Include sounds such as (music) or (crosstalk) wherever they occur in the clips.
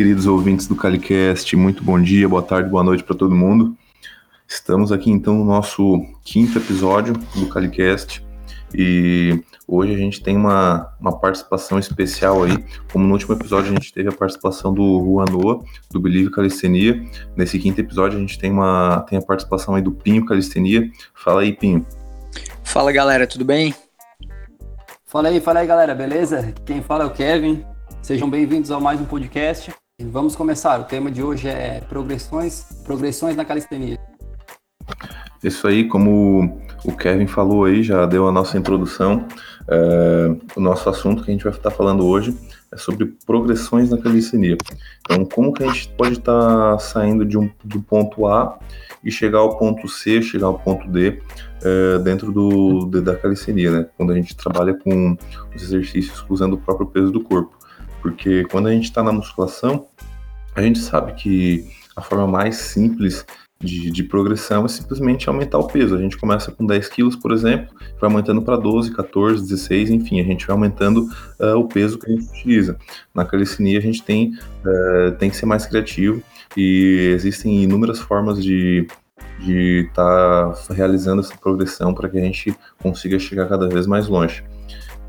queridos ouvintes do Calicast, muito bom dia, boa tarde, boa noite para todo mundo. Estamos aqui então no nosso quinto episódio do Calicast e hoje a gente tem uma, uma participação especial aí. Como no último episódio a gente teve a participação do Juan Noa, do Believe Calistenia. Nesse quinto episódio a gente tem, uma, tem a participação aí do Pinho Calistenia. Fala aí, Pinho. Fala galera, tudo bem? Fala aí, fala aí galera, beleza? Quem fala é o Kevin. Sejam bem-vindos a mais um podcast. Vamos começar. O tema de hoje é progressões, progressões na calistenia. Isso aí, como o Kevin falou aí, já deu a nossa introdução. É, o nosso assunto que a gente vai estar falando hoje é sobre progressões na calistenia. Então, como que a gente pode estar saindo de um, do ponto A e chegar ao ponto C, chegar ao ponto D é, dentro do, da calistenia, né? Quando a gente trabalha com os exercícios usando o próprio peso do corpo. Porque quando a gente está na musculação, a gente sabe que a forma mais simples de, de, progressão é simplesmente aumentar o peso. A gente começa com 10 quilos, por exemplo, vai aumentando para 12, 14, 16, enfim, a gente vai aumentando uh, o peso que a gente utiliza. Na calistenia a gente tem, uh, tem que ser mais criativo e existem inúmeras formas de de estar tá realizando essa progressão para que a gente consiga chegar cada vez mais longe.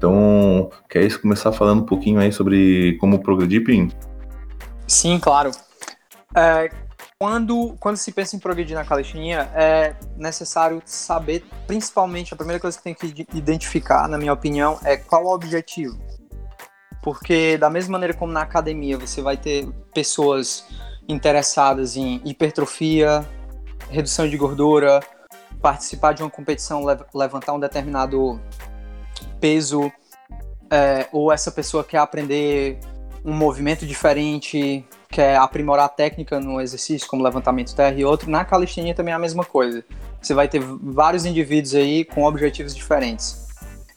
Então, quer começar falando um pouquinho aí sobre como progredir, Pim? Sim, claro. É, quando, quando se pensa em progredir na calistenia, é necessário saber, principalmente, a primeira coisa que tem que identificar, na minha opinião, é qual o objetivo. Porque, da mesma maneira como na academia, você vai ter pessoas interessadas em hipertrofia, redução de gordura, participar de uma competição, levantar um determinado peso, é, ou essa pessoa quer aprender um movimento diferente, quer aprimorar a técnica no exercício, como levantamento terra e outro, na calistenia também é a mesma coisa. Você vai ter vários indivíduos aí com objetivos diferentes.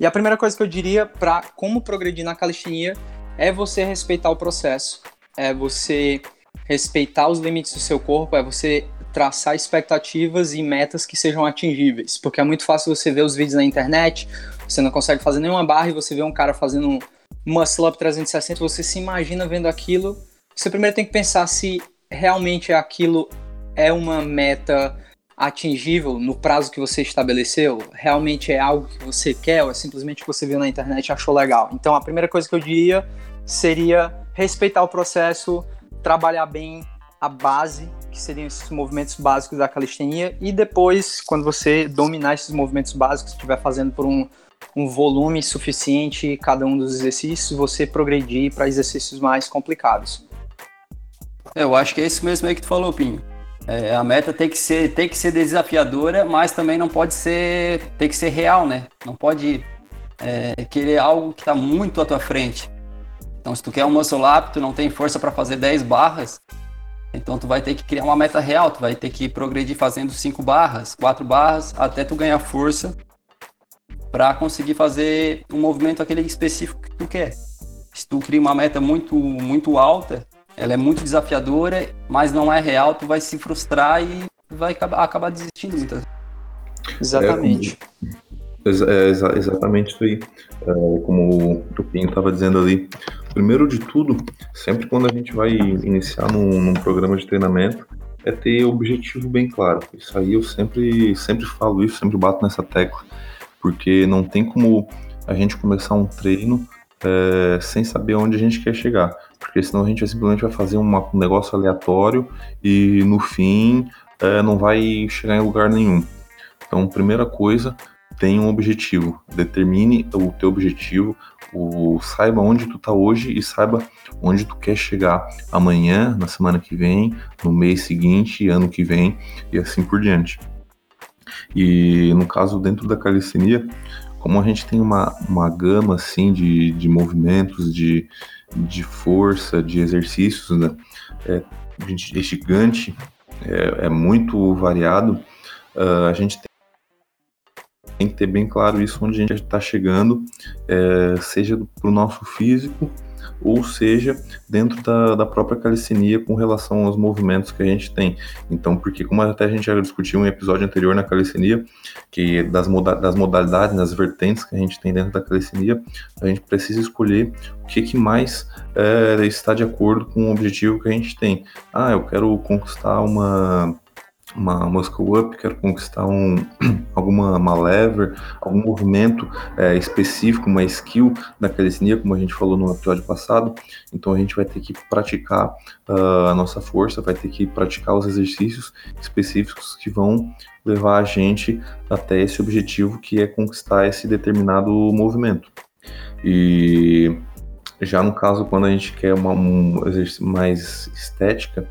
E a primeira coisa que eu diria para como progredir na calistenia é você respeitar o processo, é você respeitar os limites do seu corpo, é você traçar expectativas e metas que sejam atingíveis, porque é muito fácil você ver os vídeos na internet, você não consegue fazer nenhuma barra e você vê um cara fazendo um muscle up 360, você se imagina vendo aquilo. Você primeiro tem que pensar se realmente aquilo é uma meta atingível no prazo que você estabeleceu, realmente é algo que você quer ou é simplesmente que você viu na internet e achou legal. Então a primeira coisa que eu diria seria respeitar o processo, trabalhar bem a base, que seriam esses movimentos básicos da calistenia, e depois, quando você dominar esses movimentos básicos, estiver fazendo por um um volume suficiente cada um dos exercícios, você progredir para exercícios mais complicados. Eu acho que é isso mesmo aí que tu falou, Pinho. É, a meta tem que ser tem que ser desafiadora, mas também não pode ser tem que ser real, né? Não pode é, querer algo que está muito à tua frente. Então, se tu quer um muscle up, tu não tem força para fazer 10 barras, então tu vai ter que criar uma meta real, tu vai ter que progredir fazendo 5 barras, 4 barras, até tu ganhar força para conseguir fazer um movimento aquele específico que tu quer. Se tu cria uma meta muito muito alta, ela é muito desafiadora, mas não é real, tu vai se frustrar e vai acabar, acabar desistindo muitas Exatamente. É, é, exatamente isso aí. É, como o Tupinho estava dizendo ali. Primeiro de tudo, sempre quando a gente vai iniciar num, num programa de treinamento, é ter objetivo bem claro. Isso aí eu sempre, sempre falo isso, sempre bato nessa tecla porque não tem como a gente começar um treino é, sem saber onde a gente quer chegar, porque senão a gente simplesmente vai fazer uma, um negócio aleatório e no fim é, não vai chegar em lugar nenhum. Então, primeira coisa, tenha um objetivo, determine o teu objetivo, o, saiba onde tu tá hoje e saiba onde tu quer chegar amanhã, na semana que vem, no mês seguinte, ano que vem e assim por diante. E no caso, dentro da calistenia, como a gente tem uma, uma gama assim de, de movimentos, de, de força, de exercícios, né? é, é gigante, é, é muito variado, uh, a gente tem tem que ter bem claro isso onde a gente está chegando, é, seja para o nosso físico, ou seja, dentro da, da própria calistenia com relação aos movimentos que a gente tem. Então, porque como até a gente já discutiu em um episódio anterior na calistenia, que das, moda, das modalidades, das vertentes que a gente tem dentro da calistenia, a gente precisa escolher o que, que mais é, está de acordo com o objetivo que a gente tem. Ah, eu quero conquistar uma uma muscle up, quero conquistar um, (clears throat) alguma uma lever, algum movimento é, específico, uma skill da calistenia, como a gente falou no episódio passado. Então a gente vai ter que praticar uh, a nossa força, vai ter que praticar os exercícios específicos que vão levar a gente até esse objetivo que é conquistar esse determinado movimento. E já no caso, quando a gente quer uma, um exercício mais estética,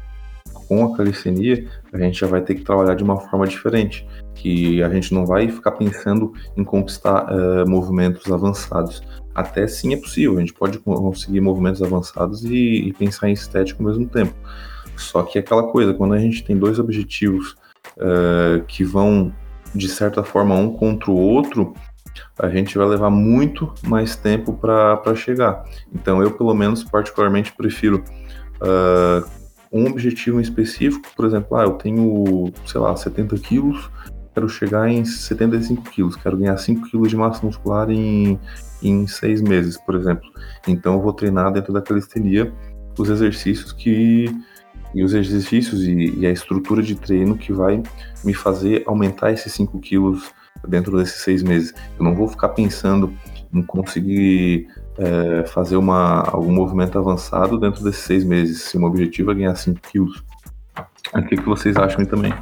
com a calistenia, a gente já vai ter que trabalhar de uma forma diferente, que a gente não vai ficar pensando em conquistar uh, movimentos avançados. Até sim é possível, a gente pode conseguir movimentos avançados e, e pensar em estética ao mesmo tempo. Só que é aquela coisa, quando a gente tem dois objetivos uh, que vão, de certa forma, um contra o outro, a gente vai levar muito mais tempo para chegar. Então, eu, pelo menos, particularmente prefiro uh, um objetivo específico, por exemplo, ah, eu tenho, sei lá, 70 quilos, quero chegar em 75 quilos, quero ganhar 5 quilos de massa muscular em, em 6 meses, por exemplo. Então eu vou treinar dentro da calistenia os exercícios que e os exercícios e, e, a estrutura de treino que vai me fazer aumentar esses 5 quilos dentro desses seis meses. Eu não vou ficar pensando em conseguir é, fazer uma, algum movimento avançado dentro desses seis meses, se o objetivo é ganhar 5 quilos. O que, que vocês acham aí também?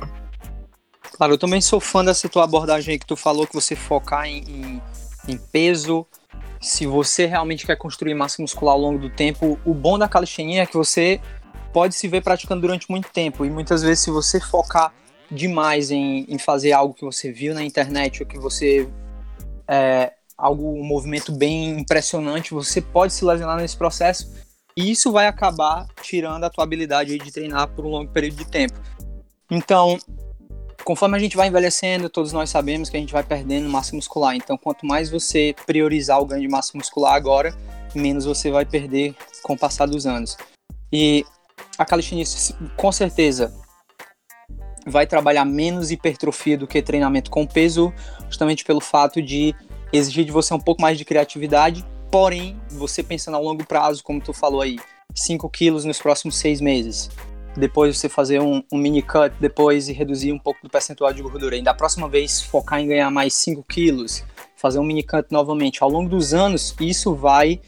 Claro, eu também sou fã dessa tua abordagem aí que tu falou, que você focar em, em, em peso, se você realmente quer construir massa muscular ao longo do tempo, o bom da calistenia é que você pode se ver praticando durante muito tempo. E muitas vezes, se você focar demais em, em fazer algo que você viu na internet ou que você é, algo, um movimento bem impressionante, você pode se lesionar nesse processo e isso vai acabar tirando a tua habilidade de treinar por um longo período de tempo. Então, conforme a gente vai envelhecendo, todos nós sabemos que a gente vai perdendo massa muscular. Então, quanto mais você priorizar o ganho de massa muscular agora, menos você vai perder com o passar dos anos. E a calistenia, com certeza, vai trabalhar menos hipertrofia do que treinamento com peso, justamente pelo fato de exigir de você um pouco mais de criatividade, porém, você pensando a longo prazo, como tu falou aí, 5 quilos nos próximos seis meses, depois você fazer um, um, mini cut depois e reduzir um pouco do percentual de gordura, e da próxima vez focar em ganhar mais 5 quilos, fazer um mini cut novamente, ao longo dos anos, isso vai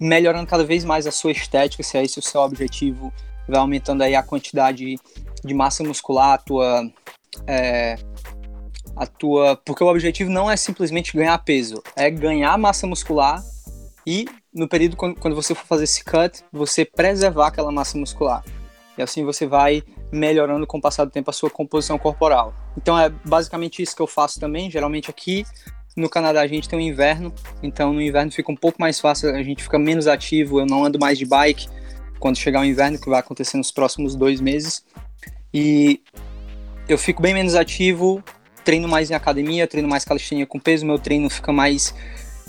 melhorando cada vez mais a sua estética, se é esse o seu objetivo, vai aumentando aí a quantidade de massa muscular, a tua é, a tua. Porque o objetivo não é simplesmente ganhar peso, é ganhar massa muscular e no período quando, você for fazer esse cut, você preservar aquela massa muscular. E assim você vai melhorando com o passar do tempo a sua composição corporal. Então é basicamente isso que eu faço também. Geralmente aqui no Canadá a gente tem o um inverno, então no inverno fica um pouco mais fácil, a gente fica menos ativo, eu não ando mais de bike quando chegar o inverno, que vai acontecer nos próximos dois meses. E eu fico bem menos ativo, treino mais em academia, treino mais calistenia com peso, meu treino fica mais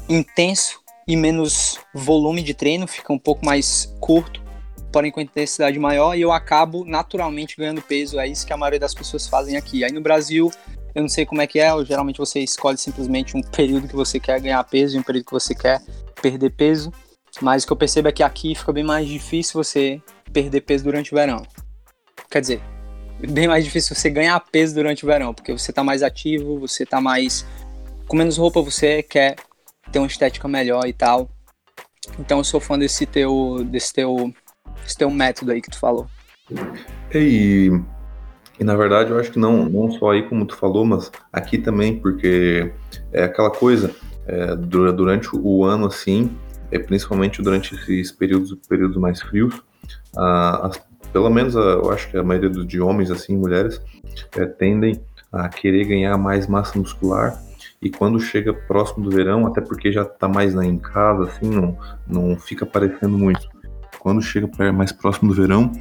intenso e menos volume de treino, fica um pouco mais curto, porém com intensidade maior, e eu acabo naturalmente ganhando peso. É isso que a maioria das pessoas fazem aqui. Aí no Brasil, eu não sei como é que é, geralmente você escolhe simplesmente um período que você quer ganhar peso e um período que você quer perder peso. Mas o que eu percebo é que aqui fica bem mais difícil você perder peso durante o verão. Quer dizer, bem mais difícil você ganhar peso durante o verão, porque você tá mais ativo, você tá mais. Com menos roupa você quer ter uma estética melhor e tal. Então eu sou fã desse teu, desse teu, desse teu método aí que tu falou. E, e na verdade eu acho que não, não só aí como tu falou, mas aqui também, porque é aquela coisa, é, durante o ano assim, é, principalmente durante esses períodos, períodos mais frios, as pelo menos eu acho que a maioria dos, de homens, assim, mulheres, é, tendem a querer ganhar mais massa muscular e quando chega próximo do verão, até porque já tá mais né, em casa, assim, não, não fica aparecendo muito. Quando chega mais próximo do verão,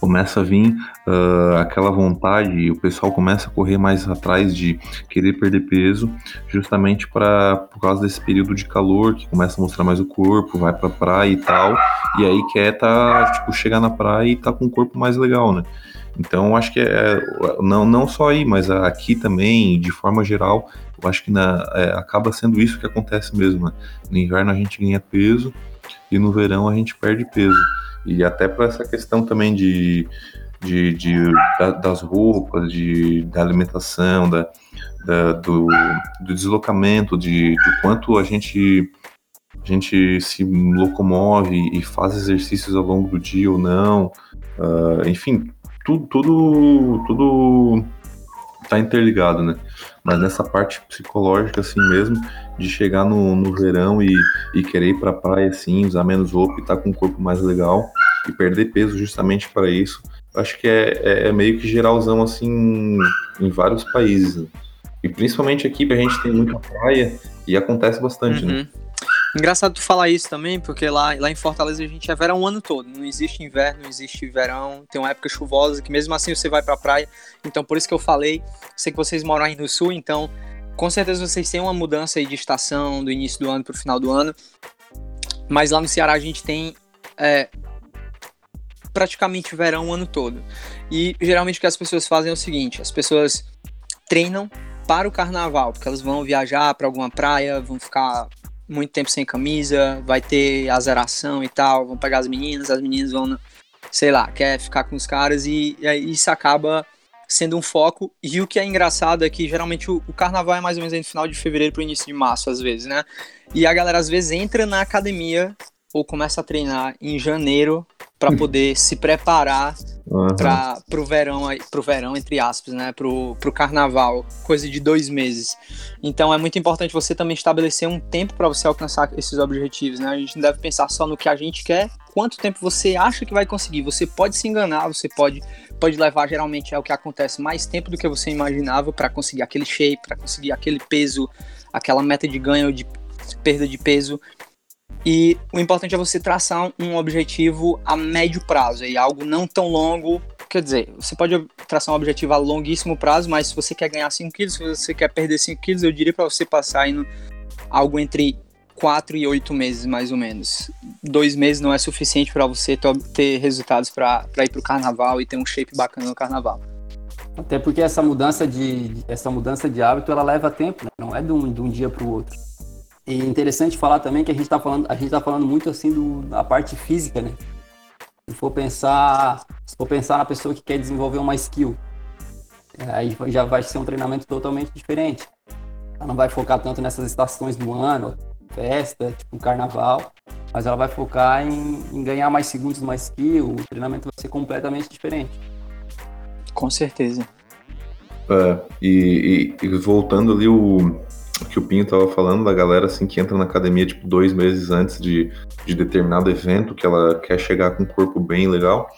começa a vir uh, aquela vontade e o pessoal começa a correr mais atrás de querer perder peso, justamente para por causa desse período de calor que começa a mostrar mais o corpo, vai para praia e tal, e aí quer tá tipo chegar na praia e tá com o corpo mais legal, né? Então, acho que é, não, não só aí, mas aqui também, de forma geral, eu acho que na, é, acaba sendo isso que acontece mesmo. Né? No inverno a gente ganha peso e no verão a gente perde peso. E até para essa questão também de, de, de da, das roupas, de, da alimentação, da, da do, do, deslocamento, de, de quanto a gente, a gente se locomove e faz exercícios ao longo do dia ou não. Uh, enfim, tudo, tudo, tudo tá interligado, né? Mas nessa parte psicológica, assim mesmo, de chegar no, no verão e, e querer ir pra praia, assim, usar menos roupa e estar tá com um corpo mais legal e perder peso justamente para isso, acho que é, é, é, meio que geralzão, assim, em vários países. Né? E principalmente aqui, a gente tem muita praia e acontece bastante, né? uhum. né? Engraçado tu falar isso também, porque lá, lá em Fortaleza a gente é verão o ano todo. Não existe inverno, não existe verão. Tem uma época chuvosa que mesmo assim você vai pra praia. Então por isso que eu falei. Sei que vocês moram aí no sul, então com certeza vocês têm uma mudança aí de estação do início do ano pro final do ano. Mas lá no Ceará a gente tem é, praticamente verão o ano todo. E geralmente o que as pessoas fazem é o seguinte: as pessoas treinam para o carnaval, porque elas vão viajar para alguma praia, vão ficar muito tempo sem camisa, vai ter azeração e tal, vão pegar as meninas, as meninas vão, sei lá, quer ficar com os caras e, e isso acaba sendo um foco. E o que é engraçado é que geralmente o, o carnaval é mais ou menos no final de fevereiro para o início de março, às vezes, né? E a galera às vezes entra na academia ou começa a treinar em janeiro para poder se preparar uhum. para pro verão pro verão entre aspas né? Pro, pro carnaval coisa de dois meses. Então é muito importante você também estabelecer um tempo para você alcançar esses objetivos né? A gente não deve pensar só no que a gente quer quanto tempo você acha que vai conseguir. Você pode se enganar você pode pode levar geralmente é o que acontece mais tempo do que você imaginava para conseguir aquele shape para conseguir aquele peso aquela meta de ganho ou de perda de peso e o importante é você traçar um objetivo a médio prazo, e algo não tão longo. Quer dizer, você pode traçar um objetivo a longuíssimo prazo, mas se você quer ganhar 5 quilos, se você quer perder 5 quilos, eu diria para você passar em algo entre 4 e 8 meses, mais ou menos. Dois meses não é suficiente para você ter resultados para ir para o carnaval e ter um shape bacana no carnaval. Até porque essa mudança de, essa mudança de hábito ela leva tempo, né? não é de um, de um dia para o outro. E interessante falar também que a gente está falando, a gente está falando muito assim do, da parte física, né? Se for pensar, se for pensar na pessoa que quer desenvolver uma skill, aí já vai ser um treinamento totalmente diferente. Ela não vai focar tanto nessas estações do ano, festa, tipo carnaval, mas ela vai focar em, em ganhar mais segundos numa skill. O treinamento vai ser completamente diferente. Com certeza. É, e, e, e voltando ali o que o Pinho tava falando da galera assim que entra na academia tipo dois meses antes de, de determinado evento que ela quer chegar com um corpo bem legal.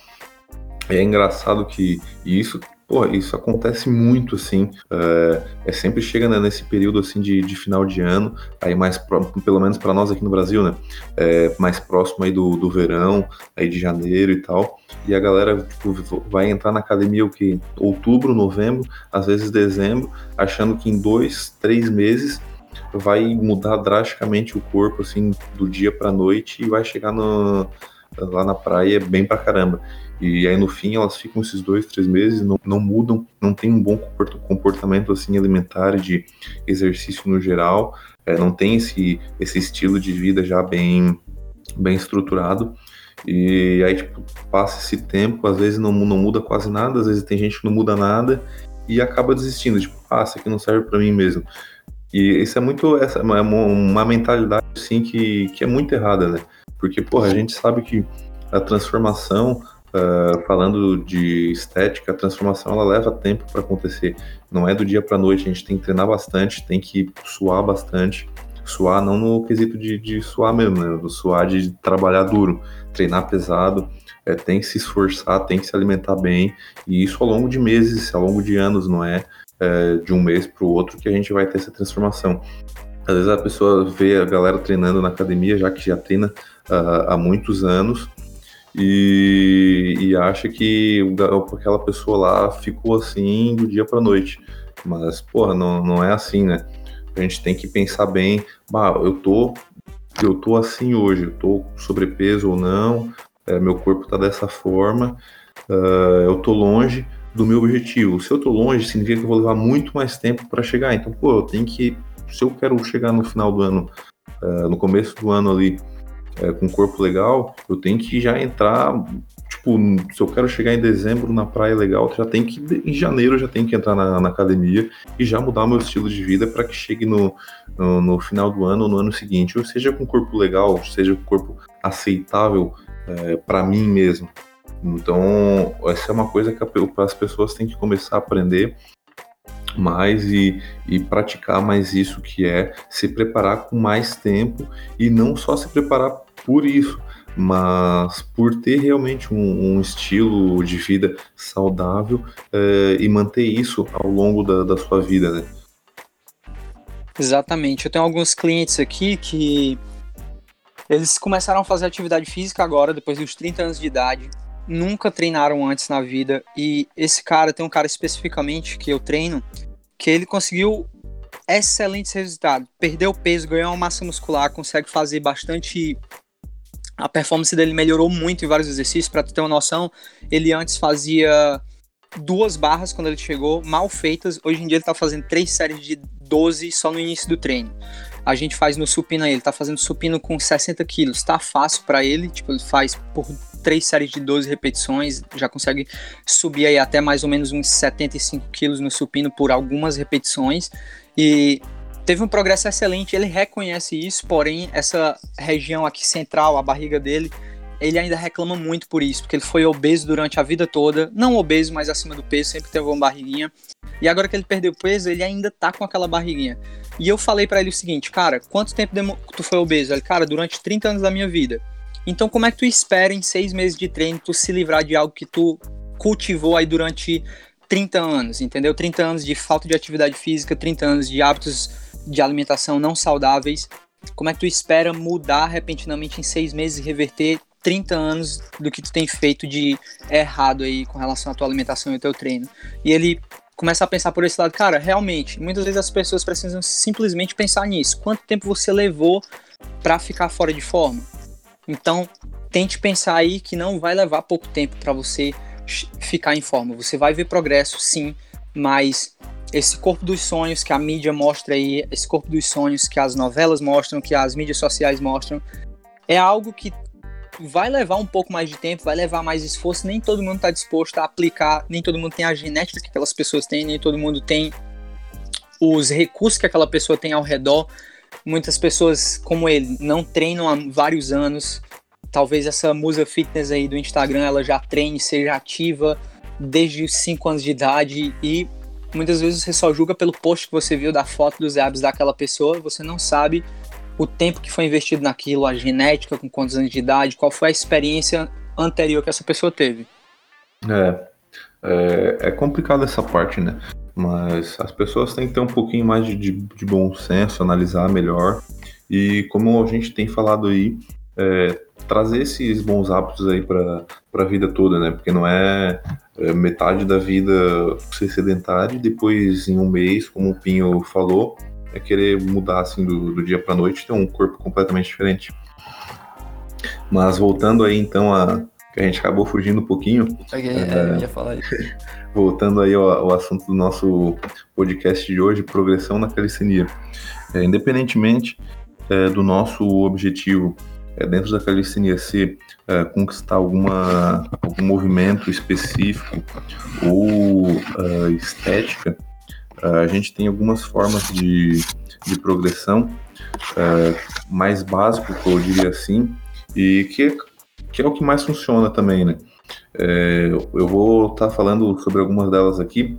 É engraçado que isso Pô, isso acontece muito, assim. É, é sempre chega né, nesse período assim de, de, final de ano, aí mais pro, pelo menos para nós aqui no Brasil, né? É, mais próximo aí do, do verão, aí de janeiro e tal. E a galera tipo, vai entrar na academia o que? Outubro, novembro, às vezes dezembro, achando que em dois, três meses vai mudar drasticamente o corpo, assim, do dia para noite e vai chegar no, lá na praia bem pra caramba. E aí no fim elas ficam esses dois, três meses, não, não mudam, não tem um bom comportamento assim alimentar de exercício no geral, é, não tem esse, esse estilo de vida já bem, bem estruturado. E aí, tipo, passa esse tempo, às vezes não, não muda quase nada, às vezes tem gente que não muda nada e acaba desistindo, tipo, ah, isso aqui não serve para mim mesmo. E isso é muito, essa é uma, mentalidade, assim, que, que é muito errada, né? Porque, porra, a gente sabe que a transformação, Uh, falando de estética, a transformação ela leva tempo para acontecer. Não é do dia para noite. A gente tem que treinar bastante, tem que suar bastante. Suar não no quesito de, de suar mesmo, né? Suar de trabalhar duro, treinar pesado, é, tem que se esforçar, tem que se alimentar bem. E isso ao longo de meses, ao longo de anos, não é, é de um mês para o outro que a gente vai ter essa transformação. Às vezes a pessoa vê a galera treinando na academia, já que já treina uh, há muitos anos, e, e acha que aquela pessoa lá ficou assim do dia para noite. Mas, porra, não, não é assim, né? A gente tem que pensar bem, bah, eu tô, eu tô assim hoje, eu tô com sobrepeso ou não, é, meu corpo tá dessa forma, uh, eu tô longe do meu objetivo. Se eu tô longe, significa que eu vou levar muito mais tempo para chegar. Então, pô, eu tenho que, se eu quero chegar no final do ano, uh, no começo do ano ali, uh, com corpo legal, eu tenho que já entrar tipo, se eu quero chegar em dezembro na praia legal, já tem que, em janeiro, já tem que entrar na, na academia e já mudar meu estilo de vida para que chegue no, no, no, final do ano ou no ano seguinte, ou seja com corpo legal, seja com corpo aceitável é, para mim mesmo. Então, essa é uma coisa que as pessoas têm que começar a aprender mais e, e, praticar mais isso que é se preparar com mais tempo e não só se preparar por isso, mas por ter realmente um, um estilo de vida saudável é, e manter isso ao longo da, da sua vida, né? Exatamente. Eu tenho alguns clientes aqui que eles começaram a fazer atividade física agora, depois dos 30 anos de idade. Nunca treinaram antes na vida. E esse cara, tem um cara especificamente que eu treino, que ele conseguiu excelentes resultados. Perdeu peso, ganhou uma massa muscular, consegue fazer bastante a performance dele melhorou muito em vários exercícios. Para ter uma noção, ele antes fazia duas barras quando ele chegou, mal feitas. Hoje em dia ele está fazendo três séries de 12 só no início do treino. A gente faz no supino aí, ele tá fazendo supino com 60 quilos. Tá fácil para ele, tipo, ele faz por três séries de 12 repetições, já consegue subir aí até mais ou menos uns 75 quilos no supino por algumas repetições. E teve um progresso excelente, ele reconhece isso, porém, essa região aqui central, a barriga dele, ele ainda reclama muito por isso, porque ele foi obeso durante a vida toda, não obeso, mas acima do peso, sempre teve uma barriguinha. E agora que ele perdeu peso, ele ainda tá com aquela barriguinha. E eu falei para ele o seguinte, cara, quanto tempo tu foi obeso? Ele, cara, durante 30 anos da minha vida. Então como é que tu espera em seis meses de treino tu se livrar de algo que tu cultivou aí durante 30 anos, entendeu? 30 anos de falta de atividade física, 30 anos de hábitos de alimentação não saudáveis, como é que tu espera mudar repentinamente em seis meses e reverter 30 anos do que tu tem feito de errado aí com relação à tua alimentação e ao teu treino? E ele começa a pensar por esse lado, cara, realmente, muitas vezes as pessoas precisam simplesmente pensar nisso. Quanto tempo você levou para ficar fora de forma? Então, tente pensar aí que não vai levar pouco tempo para você ficar em forma. Você vai ver progresso, sim, mas esse corpo dos sonhos que a mídia mostra aí, esse corpo dos sonhos que as novelas mostram, que as mídias sociais mostram, é algo que vai levar um pouco mais de tempo, vai levar mais esforço, nem todo mundo está disposto a aplicar, nem todo mundo tem a genética que aquelas pessoas têm, nem todo mundo tem os recursos que aquela pessoa tem ao redor. Muitas pessoas, como ele, não treinam há vários anos. Talvez essa musa fitness aí do Instagram, ela já treine, seja ativa desde os 5 anos de idade e muitas vezes você só julga pelo post que você viu da foto dos abs daquela pessoa, você não sabe o tempo que foi investido naquilo, a genética, com quantos anos de idade, qual foi a experiência anterior que essa pessoa teve. É, é, é complicado essa parte, né? Mas as pessoas têm que ter um pouquinho mais de, de, de bom senso, analisar melhor. E como a gente tem falado aí, é, trazer esses bons hábitos aí para a vida toda, né? Porque não é, metade da vida ser sedentário e depois em um mês, como o Pinho falou, é querer mudar assim do, do dia para noite, ter um corpo completamente diferente. Mas voltando aí então a que a gente acabou fugindo um pouquinho. Okay, é, eu ia falar isso. (laughs) voltando aí ao, ao, assunto do nosso podcast de hoje, progressão na calistenia. É, independentemente é, do nosso objetivo é, dentro da calistenia ser é, conquistar alguma, algum movimento específico ou uh, estética, uh, a gente tem algumas formas de, de progressão mais básico, eu diria assim, e que que é o que mais funciona também, né? É, eu vou estar tá falando sobre algumas delas aqui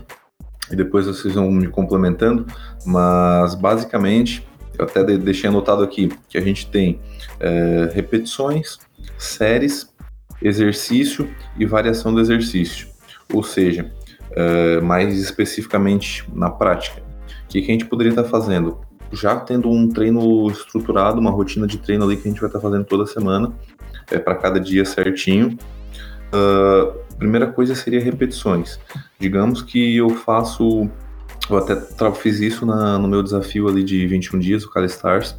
e depois vocês vão me complementando, mas basicamente eu até deixei anotado aqui que a gente tem é, repetições, séries, exercício e variação do exercício. Ou seja, é, mais especificamente na prática, o que, que a gente poderia estar fazendo? Já tendo um treino estruturado, uma rotina de treino ali que a gente vai estar fazendo toda semana, é, para cada dia certinho. Uh, primeira coisa seria repetições. Digamos que eu faço, eu até fiz isso na, no meu desafio ali de 21 dias, o Calistars,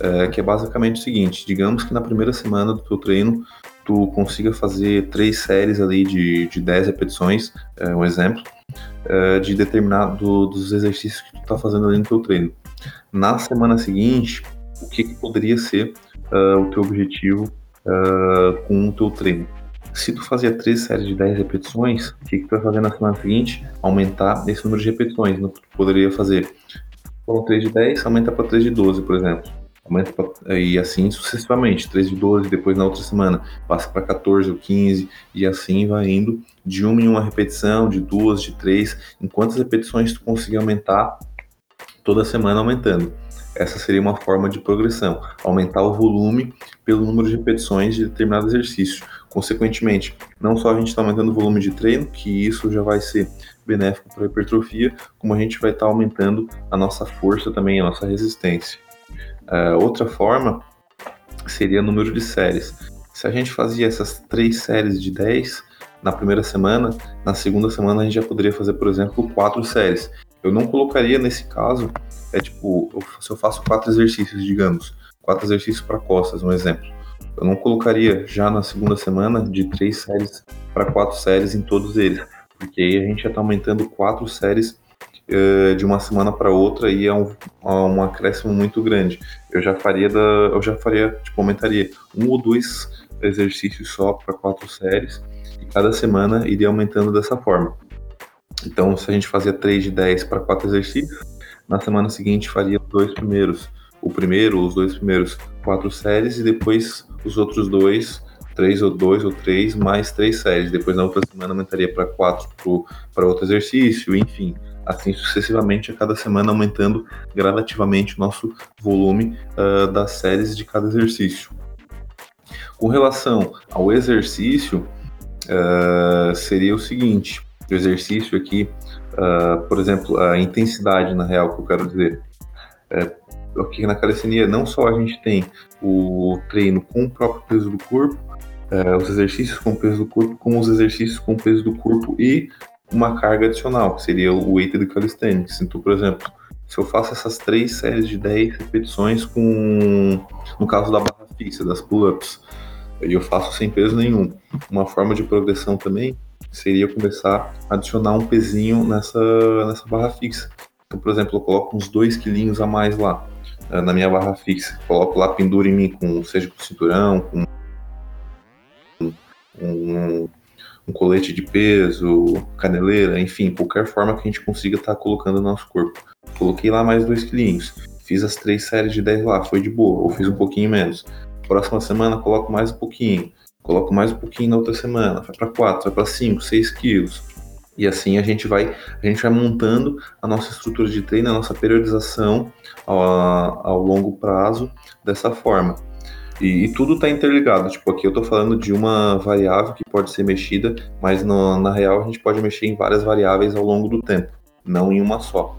é, que é basicamente o seguinte: digamos que na primeira semana do teu treino tu consiga fazer três séries ali de, de 10 repetições, é, um exemplo, é, de determinado dos exercícios que tu tá fazendo ali no teu treino. Na semana seguinte, o que, que poderia ser uh, o teu objetivo uh, com o teu treino? Se tu fazia três séries de 10 repetições, o que, que tu vai fazer na semana seguinte? Aumentar esse número de repetições. Tu poderia fazer, foram 3 de 10, aumenta para 3 de 12, por exemplo aumenta pra, e assim sucessivamente, 3 de 12, depois na outra semana passa para 14 ou 15 e assim vai indo de uma em uma repetição, de duas, de três, enquanto as repetições tu conseguir aumentar toda semana aumentando. Essa seria uma forma de progressão, aumentar o volume pelo número de repetições de determinado exercício. Consequentemente, não só a gente está aumentando o volume de treino, que isso já vai ser benéfico para a hipertrofia, como a gente vai estar tá aumentando a nossa força também, a nossa resistência. Uh, outra forma seria o número de séries. Se a gente fazia essas três séries de 10 na primeira semana, na segunda semana a gente já poderia fazer, por exemplo, quatro séries. Eu não colocaria nesse caso, é tipo, se eu faço quatro exercícios, digamos, quatro exercícios para costas, um exemplo. Eu não colocaria já na segunda semana de três séries para quatro séries em todos eles, porque aí a gente já está aumentando quatro séries uh, de uma semana para outra e é um, é um acréscimo muito grande. Eu já faria da, eu já faria, tipo, aumentaria um ou dois exercícios só para quatro séries e cada semana iria aumentando dessa forma. Então, se a gente fazia 3 de 10 para quatro exercícios, na semana seguinte faria os dois primeiros, o primeiro, os dois primeiros quatro séries e depois os outros dois, três ou dois ou três mais três séries. Depois na outra semana aumentaria para quatro para outro exercício, enfim assim sucessivamente a cada semana aumentando gradativamente o nosso volume uh, das séries de cada exercício. Com relação ao exercício, uh, seria o seguinte: o exercício aqui, uh, por exemplo, a intensidade na real que eu quero dizer. É, aqui na calistenia não só a gente tem o treino com o próprio peso do corpo, é, os exercícios com o peso do corpo, como os exercícios com o peso do corpo e uma carga adicional, que seria o weighted calisthenics. Então, por exemplo, se eu faço essas três séries de 10 repetições com, no caso da barra fixa, das pull-ups, eu faço sem peso nenhum. Uma forma de progressão também seria começar a adicionar um pezinho nessa, nessa barra fixa. Então, por exemplo, eu coloco uns 2 quilinhos a mais lá na minha barra fixa. Coloco lá, pendura em mim, com, seja com cinturão, com um, um colete de peso, caneleira, enfim, qualquer forma que a gente consiga estar tá colocando no nosso corpo. Coloquei lá mais dois quilinhos, fiz as três séries de 10 lá, foi de boa, ou fiz um pouquinho menos. Próxima semana coloco mais um pouquinho, coloco mais um pouquinho na outra semana, vai para 4, vai para 5, 6 quilos. E assim a gente vai, a gente vai montando a nossa estrutura de treino, a nossa periodização ao, ao longo prazo dessa forma. E, e tudo está interligado. Tipo, aqui eu estou falando de uma variável que pode ser mexida, mas no, na real a gente pode mexer em várias variáveis ao longo do tempo, não em uma só.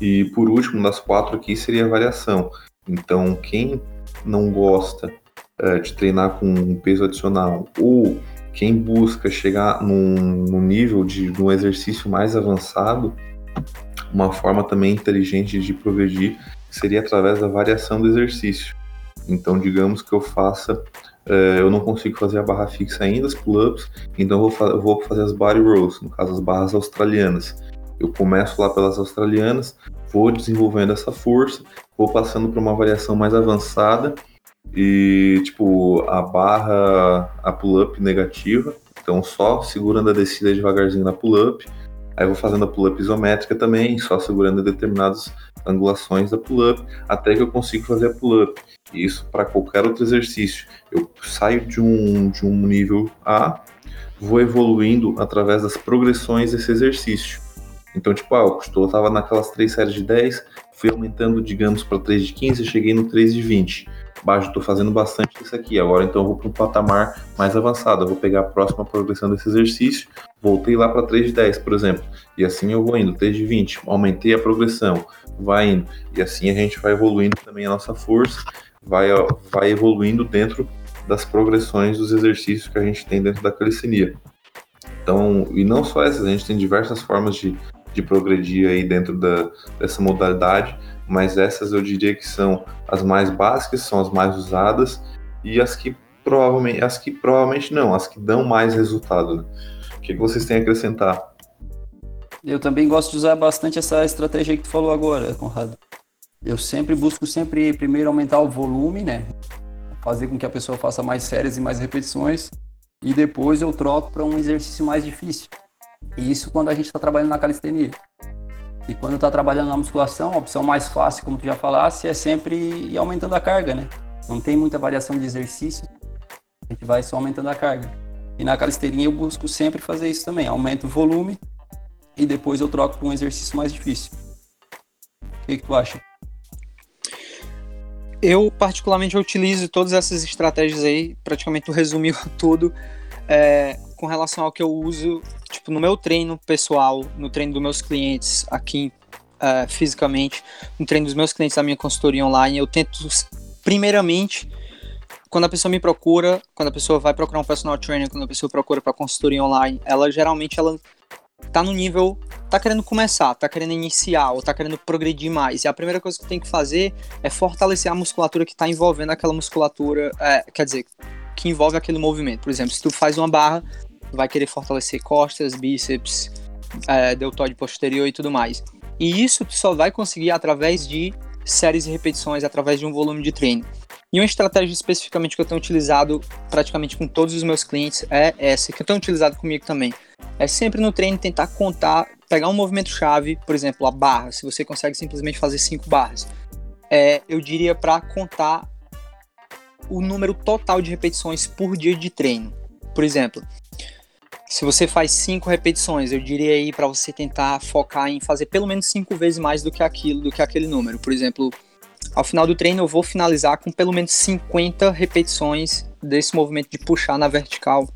E por último, das quatro aqui seria a variação. Então, quem não gosta é, de treinar com um peso adicional ou quem busca chegar num, num nível de, um exercício mais avançado, uma forma também inteligente de progredir seria através da variação do exercício. Então, digamos que eu faça, é, eu não consigo fazer a barra fixa ainda, as pull-ups, então eu vou, eu vou fazer as body rolls, no caso as barras australianas. Eu começo lá pelas australianas, vou desenvolvendo essa força, vou passando para uma variação mais avançada e tipo a barra, a pull-up negativa, então só segurando a descida devagarzinho na pull-up, aí vou fazendo a pull-up isométrica também, só segurando determinadas angulações da pull-up, até que eu consigo fazer a pull-up. Isso para qualquer outro exercício. Eu saio de um, de um nível A, vou evoluindo através das progressões desse exercício. Então, tipo, ah, eu estava naquelas três séries de 10, fui aumentando, digamos, para 3 de 15, cheguei no 3 de 20. Baixo, estou fazendo bastante isso aqui. Agora, então, eu vou para um patamar mais avançado. Eu vou pegar a próxima progressão desse exercício, voltei lá para 3 de 10, por exemplo. E assim eu vou indo, 3 de 20, aumentei a progressão, vai indo. E assim a gente vai evoluindo também a nossa força vai, vai evoluindo dentro das progressões dos exercícios que a gente tem dentro da calistenia. Então, e não só essas, a gente tem diversas formas de, de progredir aí dentro da, dessa modalidade, mas essas eu diria que são as mais básicas, são as mais usadas e as que provavelmente, as que provavelmente não, as que dão mais resultado. Né? O que, que vocês têm a acrescentar? Eu também gosto de usar bastante essa estratégia que tu falou agora, Conrado. Eu sempre busco sempre primeiro aumentar o volume, né? Fazer com que a pessoa faça mais séries e mais repetições e depois eu troco para um exercício mais difícil. E isso quando a gente está trabalhando na calistenia. E quando está trabalhando na musculação, a opção mais fácil, como tu já falasse, é sempre ir aumentando a carga, né? Não tem muita variação de exercício, a gente vai só aumentando a carga. E na calistenia eu busco sempre fazer isso também, aumento o volume e depois eu troco para um exercício mais difícil. O que, que tu acha? Eu, particularmente, utilizo todas essas estratégias aí, praticamente tu resumiu (laughs) tudo, é, com relação ao que eu uso, tipo, no meu treino pessoal, no treino dos meus clientes aqui é, fisicamente, no treino dos meus clientes da minha consultoria online, eu tento, primeiramente, quando a pessoa me procura, quando a pessoa vai procurar um personal trainer, quando a pessoa procura para consultoria online, ela geralmente ela tá no nível, tá querendo começar, tá querendo iniciar ou tá querendo progredir mais. E a primeira coisa que tem que fazer é fortalecer a musculatura que tá envolvendo aquela musculatura, é, quer dizer, que envolve aquele movimento. Por exemplo, se tu faz uma barra, vai querer fortalecer costas, bíceps, é, deltoide posterior e tudo mais. E isso tu só vai conseguir através de séries e repetições, através de um volume de treino. E uma estratégia especificamente que eu tenho utilizado praticamente com todos os meus clientes é essa, que eu tenho utilizado comigo também. É sempre no treino tentar contar, pegar um movimento chave, por exemplo, a barra, se você consegue simplesmente fazer cinco barras. É, eu diria para contar o número total de repetições por dia de treino. Por exemplo, se você faz cinco repetições, eu diria aí para você tentar focar em fazer pelo menos cinco vezes mais do que aquilo, do que aquele número. Por exemplo, ao final do treino, eu vou finalizar com pelo menos 50 repetições desse movimento de puxar na vertical.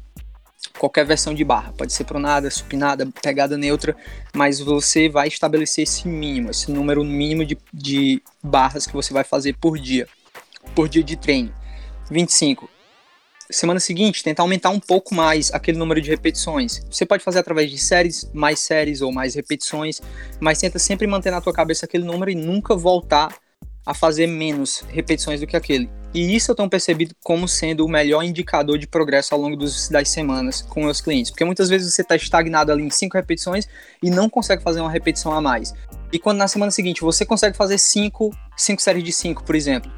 Qualquer versão de barra, pode ser pronada, supinada, pegada neutra, mas você vai estabelecer esse mínimo, esse número mínimo de, de barras que você vai fazer por dia, por dia de treino. 25. Semana seguinte, tentar aumentar um pouco mais aquele número de repetições. Você pode fazer através de séries, mais séries ou mais repetições, mas tenta sempre manter na tua cabeça aquele número e nunca voltar a fazer menos repetições do que aquele. E isso eu tenho percebido como sendo o melhor indicador de progresso ao longo dos, das semanas com meus clientes. Porque muitas vezes você está estagnado ali em cinco repetições e não consegue fazer uma repetição a mais. E quando na semana seguinte você consegue fazer cinco, cinco séries de cinco, por exemplo,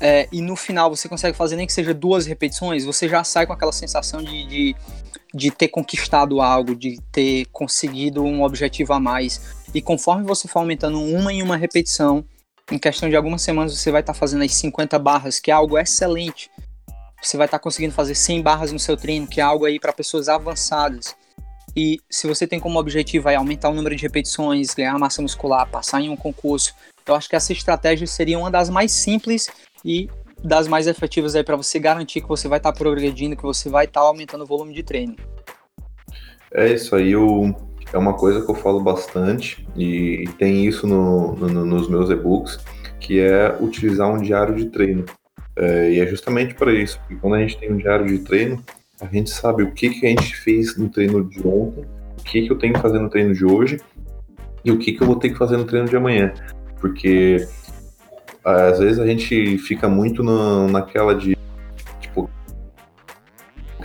é, e no final você consegue fazer nem que seja duas repetições, você já sai com aquela sensação de, de, de ter conquistado algo, de ter conseguido um objetivo a mais. E conforme você for aumentando uma em uma repetição, em questão de algumas semanas você vai estar tá fazendo as 50 barras, que é algo excelente. Você vai estar tá conseguindo fazer 100 barras no seu treino, que é algo aí para pessoas avançadas. E se você tem como objetivo aí aumentar o número de repetições, ganhar massa muscular, passar em um concurso, eu acho que essa estratégia seria uma das mais simples e das mais efetivas aí para você garantir que você vai estar tá progredindo, que você vai estar tá aumentando o volume de treino. É isso aí, eu é uma coisa que eu falo bastante e tem isso no, no, nos meus e-books, que é utilizar um diário de treino. É, e é justamente para isso, porque quando a gente tem um diário de treino, a gente sabe o que, que a gente fez no treino de ontem, o que, que eu tenho que fazer no treino de hoje e o que, que eu vou ter que fazer no treino de amanhã. Porque às vezes a gente fica muito na, naquela de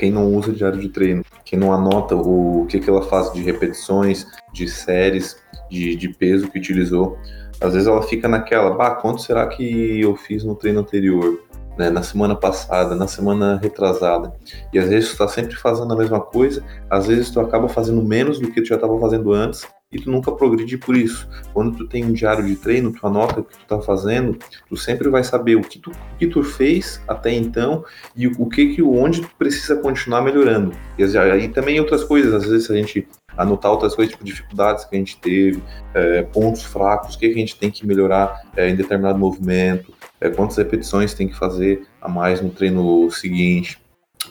quem não usa diário de treino, quem não anota o, que, que ela faz de repetições, de séries, de, de peso que utilizou, às vezes ela fica naquela, bah, quanto será que eu fiz no treino anterior? Né, na semana passada, na semana retrasada. E às vezes tu tá sempre fazendo a mesma coisa, às vezes tu acaba fazendo menos do que tu já estava fazendo antes, e tu nunca progride por isso. Quando tu tem um diário de treino, tu anota o que tu tá fazendo, tu sempre vai saber o que tu, o que tu fez até então e o, que que onde tu precisa continuar melhorando. E aí também outras coisas, às vezes a gente anotar outras coisas, tipo dificuldades que a gente teve, é, pontos fracos, o que, que a gente tem que melhorar é, em determinado movimento, é, quantas repetições tem que fazer a mais no treino seguinte.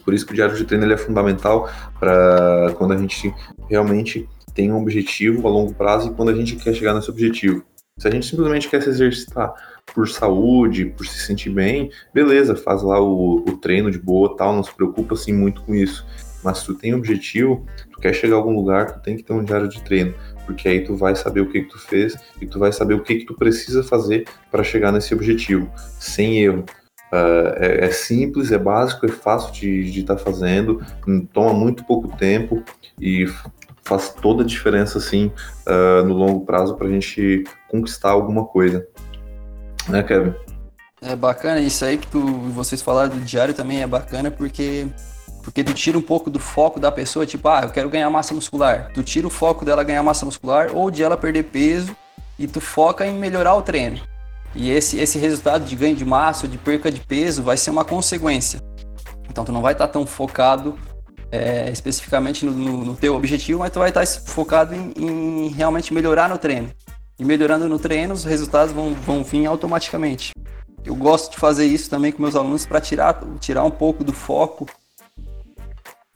Por isso que o diário de treino ele é fundamental para quando a gente realmente tem um objetivo a longo prazo e quando a gente quer chegar nesse objetivo. Se a gente simplesmente quer se exercitar por saúde, por se sentir bem, beleza, faz lá o, o treino de boa tal, não se preocupa assim muito com isso. Mas se tu tem um objetivo, tu quer chegar a algum lugar, tu tem que ter um diário de treino, porque aí tu vai saber o que, que tu fez e tu vai saber o que, que tu precisa fazer para chegar nesse objetivo, sem erro. Uh, é, é, simples, é básico, é fácil de estar tá fazendo, toma muito pouco tempo e faz toda a diferença assim uh, no longo prazo para a gente conquistar alguma coisa. Né, Kevin? É bacana isso aí que tu, vocês falaram do diário também é bacana porque porque tu tira um pouco do foco da pessoa, tipo, ah, eu quero ganhar massa muscular. Tu tira o foco dela ganhar massa muscular ou de ela perder peso e tu foca em melhorar o treino. E esse, esse resultado de ganho de massa ou de perca de peso vai ser uma consequência. Então tu não vai estar tão focado é, especificamente no, no, no, teu objetivo, mas tu vai estar focado em, em, realmente melhorar no treino. E melhorando no treino, os resultados vão, vão vir automaticamente. Eu gosto de fazer isso também com meus alunos para tirar, tirar um pouco do foco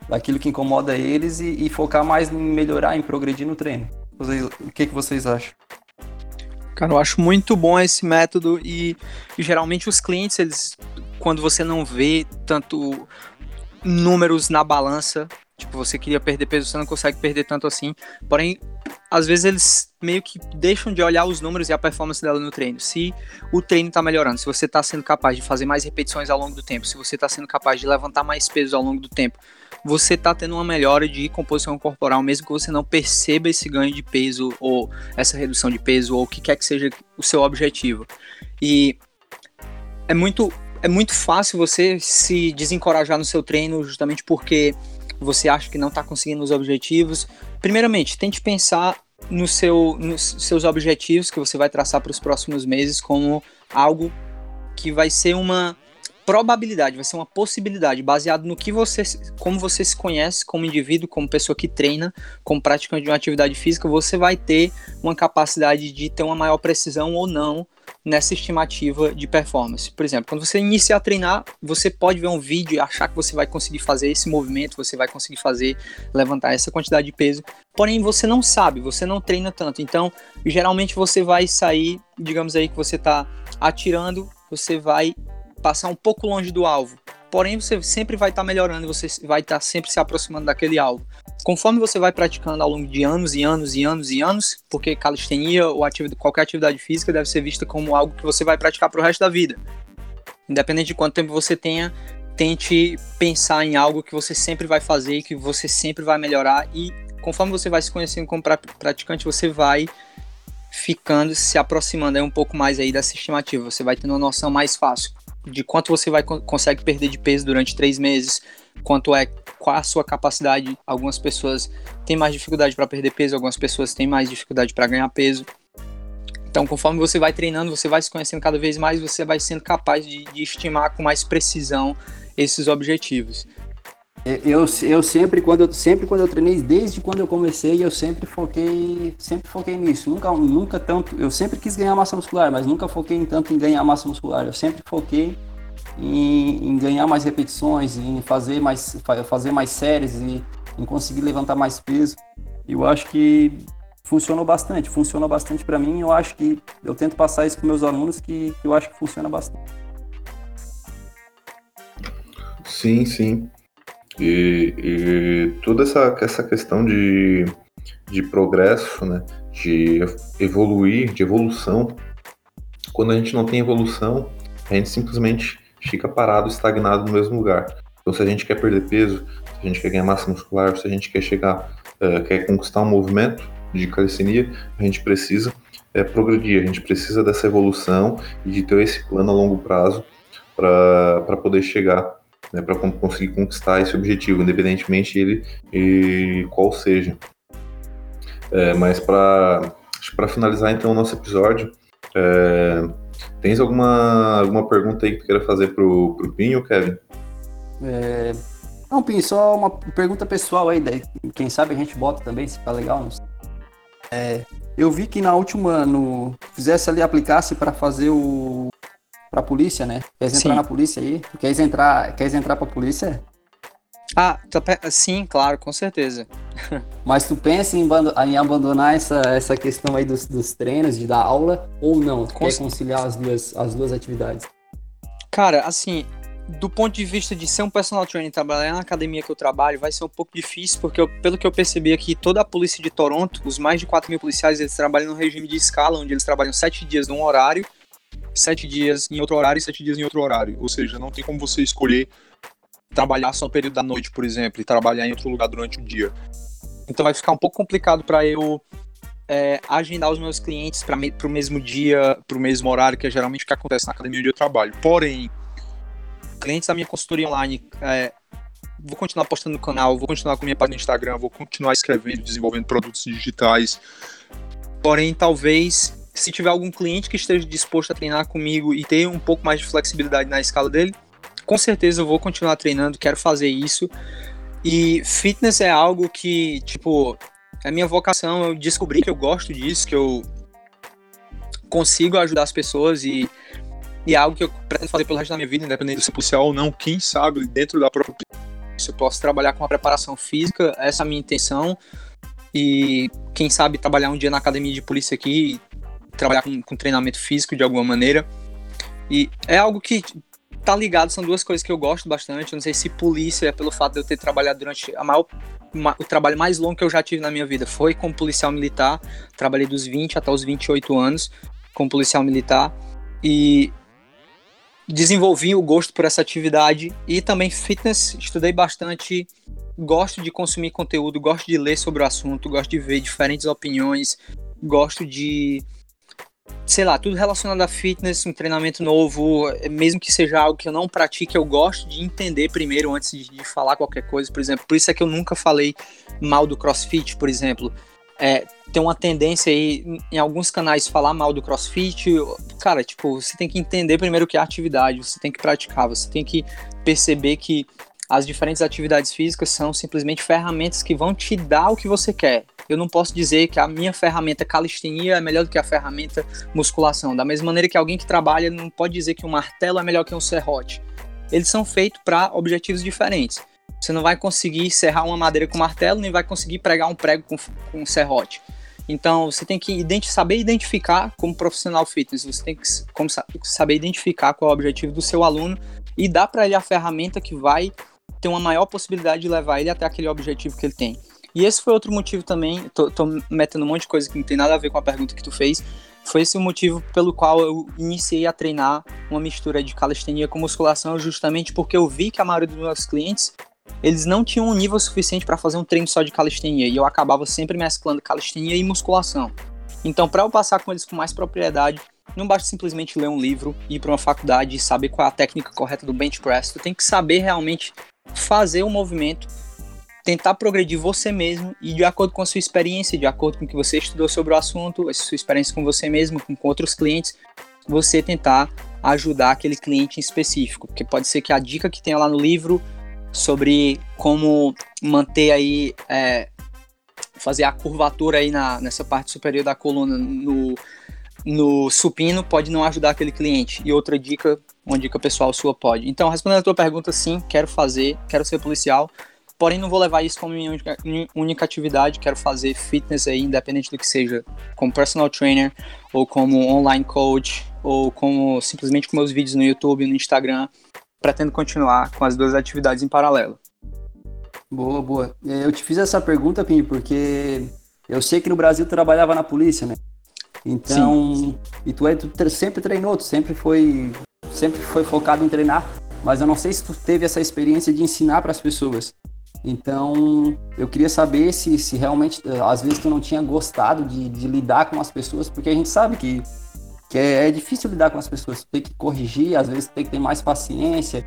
daquilo que incomoda eles e, e, focar mais em melhorar, em progredir no treino. Vocês, o que, que vocês acham? Cara, eu acho muito bom esse método e, e geralmente os clientes, eles, quando você não vê tanto números na balança. Tipo, você queria perder peso, você não consegue perder tanto assim. Porém, às vezes eles meio que deixam de olhar os números e a performance dela no treino. Se o treino está melhorando, se você está sendo capaz de fazer mais repetições ao longo do tempo, se você está sendo capaz de levantar mais peso ao longo do tempo, você está tendo uma melhora de composição corporal, mesmo que você não perceba esse ganho de peso ou essa redução de peso ou o que quer que seja o seu objetivo. E é muito é muito fácil você se desencorajar no seu treino justamente porque você acha que não está conseguindo os objetivos. Primeiramente, tente pensar no seu, nos seus objetivos que você vai traçar para os próximos meses como algo que vai ser uma probabilidade, vai ser uma possibilidade, baseado no que você, como você se conhece como indivíduo, como pessoa que treina, como praticante de uma atividade física, você vai ter uma capacidade de ter uma maior precisão ou não nessa estimativa de performance. Por exemplo, quando você inicia a treinar, você pode ver um vídeo e achar que você vai conseguir fazer esse movimento, você vai conseguir fazer levantar essa quantidade de peso. Porém, você não sabe, você não treina tanto. Então, geralmente você vai sair, digamos aí que você está atirando, você vai passar um pouco longe do alvo. Porém, você sempre vai estar tá melhorando, você vai estar tá sempre se aproximando daquele alvo. Conforme você vai praticando ao longo de anos e anos e anos e anos, porque calistenia ou qualquer atividade física deve ser vista como algo que você vai praticar para o resto da vida. Independente de quanto tempo você tenha, tente pensar em algo que você sempre vai fazer, que você sempre vai melhorar e conforme você vai se conhecendo como praticante, você vai ficando, se aproximando aí um pouco mais aí dessa estimativa. Você vai tendo uma noção mais fácil de quanto você vai consegue perder de peso durante três meses, quanto é qual a sua capacidade. Algumas pessoas têm mais dificuldade para perder peso, algumas pessoas têm mais dificuldade para ganhar peso. Então, conforme você vai treinando, você vai se conhecendo cada vez mais, você vai sendo capaz de, de estimar com mais precisão esses objetivos. Eu, eu sempre quando eu sempre quando eu treinei desde quando eu comecei eu sempre foquei sempre foquei nisso. Nunca nunca tanto eu sempre quis ganhar massa muscular mas nunca foquei em tanto em ganhar massa muscular. Eu sempre foquei em, em ganhar mais repetições em fazer mais fazer mais séries e em conseguir levantar mais peso. Eu acho que funcionou bastante funcionou bastante para mim. Eu acho que eu tento passar isso para meus alunos que, que eu acho que funciona bastante. Sim sim e, e toda essa, essa questão de, de progresso, né, de evoluir, de evolução, quando a gente não tem evolução, a gente simplesmente fica parado, estagnado no mesmo lugar. Então, se a gente quer perder peso, se a gente quer ganhar massa muscular, se a gente quer chegar, uh, quer conquistar um movimento de calistenia, a gente precisa uh, progredir, a gente precisa dessa evolução e de ter esse plano a longo prazo para poder chegar né, para conseguir conquistar esse objetivo, independentemente ele e qual seja. É, mas para para finalizar então o nosso episódio, é, tens alguma alguma pergunta aí que tu queira fazer pro pro Pinho, Kevin? É, não, Pinho, só uma pergunta pessoal aí, daí, quem sabe a gente bota também, se tá legal. É, eu vi que na última, no, fizesse ali, aplicasse para fazer o pra polícia, né? Queres entrar sim. na polícia aí? Queres entrar, queres entrar pra polícia? Ah, tá sim, claro, com certeza. (laughs) Mas tu pensa em, em, abandonar essa, essa questão aí dos, dos treinos, de dar aula, ou não? Tu quer conciliar as duas, as duas atividades? Cara, assim, do ponto de vista de ser um personal trainer e trabalhar na academia que eu trabalho, vai ser um pouco difícil, porque eu, pelo que eu percebi aqui, toda a polícia de Toronto, os mais de 4 mil policiais, eles trabalham no regime de escala, onde eles trabalham 7 dias num horário, 7 dias em outro horário e 7 dias em outro horário. Ou seja, não tem como você escolher trabalhar só no período da noite, por exemplo, e trabalhar em outro lugar durante o dia. Então vai ficar um pouco complicado para eu é, agendar os meus clientes para o mesmo dia, para o mesmo horário, que é geralmente o que acontece na academia onde eu trabalho. Porém, clientes da minha consultoria online, é, vou continuar postando no canal, vou continuar com minha página no Instagram, vou continuar escrevendo, desenvolvendo produtos digitais. Porém, talvez, se tiver algum cliente que esteja disposto a treinar comigo e ter um pouco mais de flexibilidade na escala dele, com certeza eu vou continuar treinando, quero fazer isso. E fitness é algo que, tipo, é minha vocação, eu descobri que eu gosto disso, que eu consigo ajudar as pessoas e e é algo que eu pretendo fazer pelo resto da minha vida, independente de ser policial ou não. Quem sabe, dentro da própria se eu posso trabalhar com a preparação física, essa é a minha intenção. E quem sabe trabalhar um dia na academia de polícia aqui, trabalhar com, com treinamento físico de alguma maneira. E é algo que tá ligado, são duas coisas que eu gosto bastante. Eu não sei se polícia é pelo fato de eu ter trabalhado durante a maior o trabalho mais longo que eu já tive na minha vida foi como policial militar. Trabalhei dos 20 até os 28 anos como policial militar. E desenvolvi o gosto por essa atividade e também fitness, estudei bastante, gosto de consumir conteúdo, gosto de ler sobre o assunto, gosto de ver diferentes opiniões, gosto de sei lá, tudo relacionado a fitness, um treinamento novo, mesmo que seja algo que eu não pratique, eu gosto de entender primeiro antes de, de falar qualquer coisa, por exemplo. Por isso é que eu nunca falei mal do CrossFit, por exemplo é, tem uma tendência aí em alguns canais falar mal do crossfit. Cara, tipo, você tem que entender primeiro o que é atividade, você tem que praticar, você tem que perceber que as diferentes atividades físicas são simplesmente ferramentas que vão te dar o que você quer. Eu não posso dizer que a minha ferramenta calistenia é melhor do que a ferramenta musculação. Da mesma maneira que alguém que trabalha não pode dizer que um martelo é melhor que um serrote. Eles são feitos para objetivos diferentes. Você não vai conseguir serrar uma madeira com martelo, nem vai conseguir pregar um prego com, com um serrote. Então, você tem que saber identificar como profissional fitness, você tem que saber identificar qual é o objetivo do seu aluno e dar para ele a ferramenta que vai ter uma maior possibilidade de levar ele até aquele objetivo que ele tem. E esse foi outro motivo também, tô, tô metendo um monte de coisa que não tem nada a ver com a pergunta que tu fez, foi esse o motivo pelo qual eu iniciei a treinar uma mistura de calistenia com musculação, justamente porque eu vi que a maioria dos meus clientes eles não tinham um nível suficiente para fazer um treino só de calistenia e eu acabava sempre mesclando calistenia e musculação. Então, para eu passar com eles com mais propriedade, não basta simplesmente ler um livro, ir para uma faculdade e saber qual é a técnica correta do bench press. Tu tem que saber realmente fazer o movimento, tentar progredir você mesmo e de acordo com a sua experiência, de acordo com o que você estudou sobre o assunto, a sua experiência com você mesmo, com, outros clientes, você tentar ajudar aquele cliente em específico, porque pode ser que a dica que tenha lá no livro sobre como manter aí, é, fazer a curvatura aí na, nessa parte superior da coluna no, no supino pode não ajudar aquele cliente. E outra dica, uma dica pessoal sua pode. Então, respondendo a tua pergunta, sim, quero fazer, quero ser policial, porém não vou levar isso como minha única, única atividade, quero fazer fitness aí, independente do que seja, como personal trainer, ou como online coach, ou como simplesmente com meus vídeos no YouTube, no Instagram, pretendo continuar com as duas atividades em paralelo. Boa, boa. Eu te fiz essa pergunta, Pim, porque eu sei que no Brasil tu trabalhava na polícia, né? Então, Sim. e tu, é, tu sempre treinou, tu sempre foi, sempre foi focado em treinar, mas eu não sei se tu teve essa experiência de ensinar para as pessoas. Então, eu queria saber se, se realmente, eh, às vezes, tu não tinha gostado de, de lidar com as pessoas, porque a gente sabe que que é, é, difícil lidar com as pessoas, tem que corrigir, às vezes tem que ter mais paciência.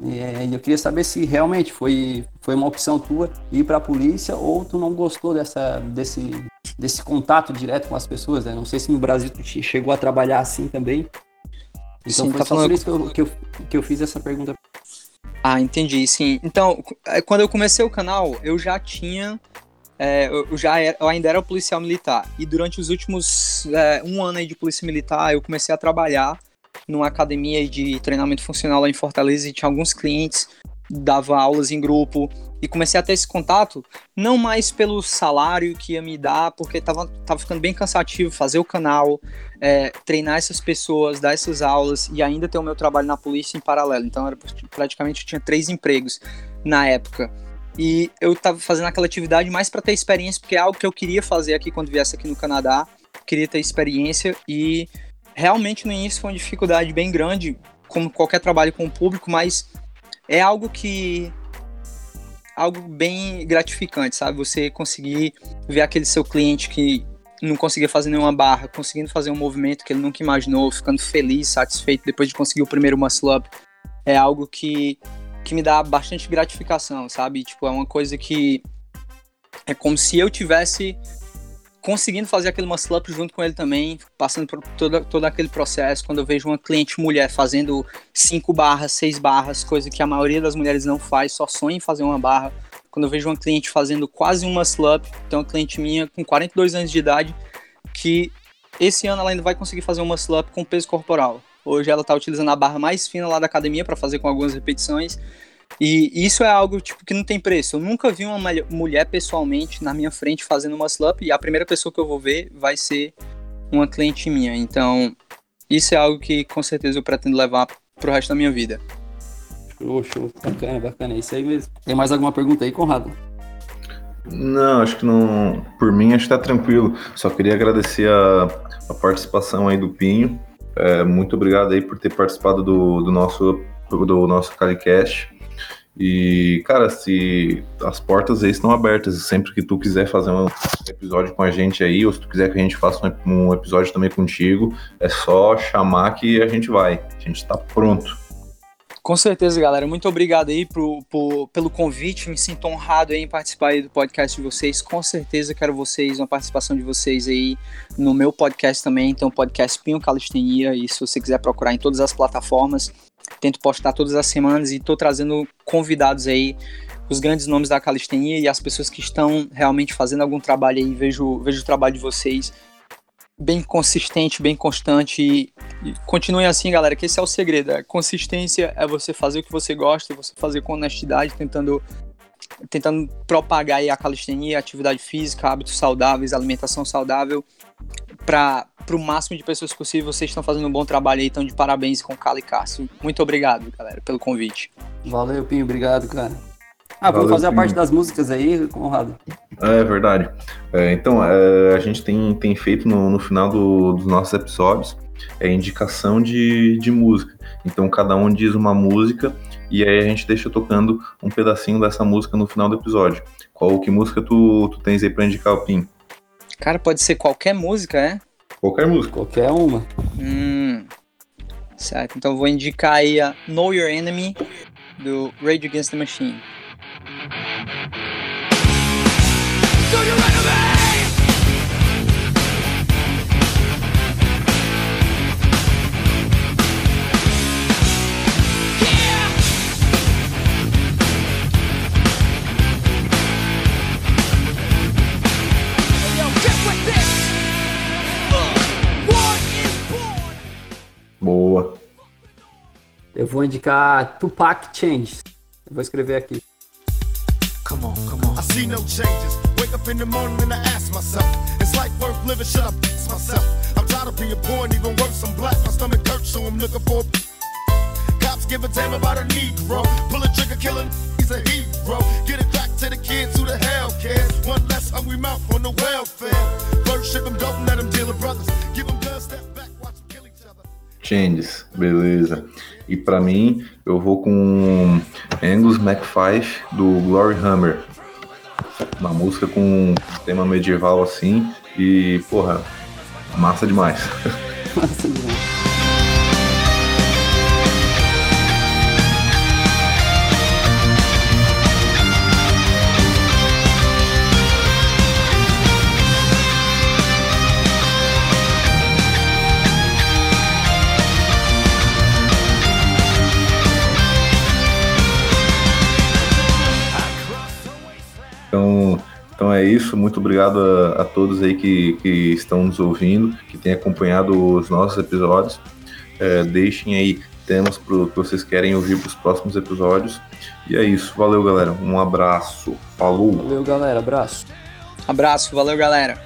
E eu queria saber se realmente foi, foi uma opção tua ir para a polícia ou tu não gostou dessa, desse, desse contato direto com as pessoas. Né? Não sei se no Brasil tu chegou a trabalhar assim também. Então sim, tá falando... por isso que eu, que, eu, que eu fiz essa pergunta. Ah, entendi, sim. Então, é, quando eu comecei o canal, eu já tinha é, eu já era, eu ainda era policial militar. E durante os últimos é, um ano aí de polícia militar, eu comecei a trabalhar numa academia de treinamento funcional lá em Fortaleza e tinha alguns clientes, dava aulas em grupo, e comecei a ter esse contato, não mais pelo salário que ia me dar, porque tava, tava ficando bem cansativo fazer o canal, é, treinar essas pessoas, dar essas aulas e ainda ter o meu trabalho na polícia em paralelo. Então, era praticamente eu tinha três empregos na época. E eu tava fazendo aquela atividade mais para ter experiência, porque é algo que eu queria fazer aqui quando viesse aqui no Canadá. Queria ter experiência e realmente no início foi uma dificuldade bem grande, como qualquer trabalho com o público, mas é algo que algo bem gratificante, sabe? Você conseguir ver aquele seu cliente que não conseguia fazer nenhuma barra, conseguindo fazer um movimento que ele nunca imaginou, ficando feliz, satisfeito depois de conseguir o primeiro muscle up, é algo que, que me dá bastante gratificação, sabe? Tipo, é uma coisa que é como se eu tivesse conseguindo fazer aquele muscle up junto com ele também, passando por todo, todo aquele processo. Quando eu vejo uma cliente mulher fazendo cinco barras, seis barras, coisa que a maioria das mulheres não faz, só sonha em fazer uma barra. Quando eu vejo uma cliente fazendo quase um muscle up, tem uma cliente minha com 42 anos de idade, que esse ano ela ainda vai conseguir fazer um muscle up com peso corporal. Hoje ela está utilizando a barra mais fina lá da academia para fazer com algumas repetições e isso é algo tipo que não tem preço. Eu nunca vi uma mulher pessoalmente na minha frente fazendo uma slump e a primeira pessoa que eu vou ver vai ser uma cliente minha. Então, isso é algo que com certeza eu pretendo levar pro resto da minha vida. Show, show. Bacana, bacana. É isso aí mesmo. Tem mais alguma pergunta aí, Conrado? Não, acho que não. Por mim, acho que tá tranquilo. Só queria agradecer a, a participação aí do Pinho. É, muito obrigado aí por ter participado do, do nosso do nosso Calicast. E, cara, se as portas aí estão abertas, sempre que tu quiser fazer um episódio com a gente aí, ou se tu quiser que a gente faça um episódio também contigo, é só chamar que a gente vai. A gente está pronto. Com certeza, galera. Muito obrigado aí pro, pro, pelo convite. Me sinto honrado em participar aí do podcast de vocês. Com certeza quero vocês, uma participação de vocês aí no meu podcast também. Então, podcast Pinho Calistenia. E se você quiser procurar em todas as plataformas, tento postar todas as semanas e estou trazendo convidados aí, os grandes nomes da calistenia e as pessoas que estão realmente fazendo algum trabalho aí. Vejo, vejo o trabalho de vocês bem consistente, bem constante. E, e continuem assim, galera, que esse é o segredo. A consistência é você fazer o que você gosta, você fazer com honestidade, tentando tentando propagar a calistenia, atividade física, hábitos saudáveis, alimentação saudável para o máximo de pessoas possível. Vocês estão fazendo um bom trabalho aí, então de parabéns com o Cala e Cássio. Muito obrigado, galera, pelo convite. Valeu, Pinho, obrigado, cara. Ah, vamos fazer a parte das músicas aí, Conrado. É verdade. É, então, é, a gente tem, tem feito no, no final do, dos nossos episódios é indicação de, de música. Então, cada um diz uma música e aí a gente deixa tocando um pedacinho dessa música no final do episódio. Qual que música tu, tu tens aí pra indicar o Pim? Cara, pode ser qualquer música, é? Qualquer música. Qualquer uma. Hum, certo, então vou indicar aí a Know Your Enemy, do Rage Against the Machine. Boa. Eu vou indicar Tupac Change. Eu vou escrever aqui. Come on, come on. I see no changes. Wake up in the morning and I ask myself, is life worth living? Should I fix myself? I'm tired of being poor and even worse, I'm black. My stomach hurts, so I'm looking for. Cops give a damn about a Negro. Pull a trigger, killing, he's a hero. Get it back to the kids who the hell cares. One less hungry mouth on the welfare. First ship them, don't let them deal with brothers. Give them guns, step back. Changes, beleza. E para mim, eu vou com Angus MacFife do Glory Hammer. Uma música com tema medieval assim e, porra, massa demais. (laughs) Massa demais. É isso, muito obrigado a, a todos aí que, que estão nos ouvindo, que têm acompanhado os nossos episódios. É, deixem aí temas pro, que vocês querem ouvir para os próximos episódios. E é isso. Valeu, galera. Um abraço. Falou. Valeu, galera. Abraço. Abraço. Valeu, galera.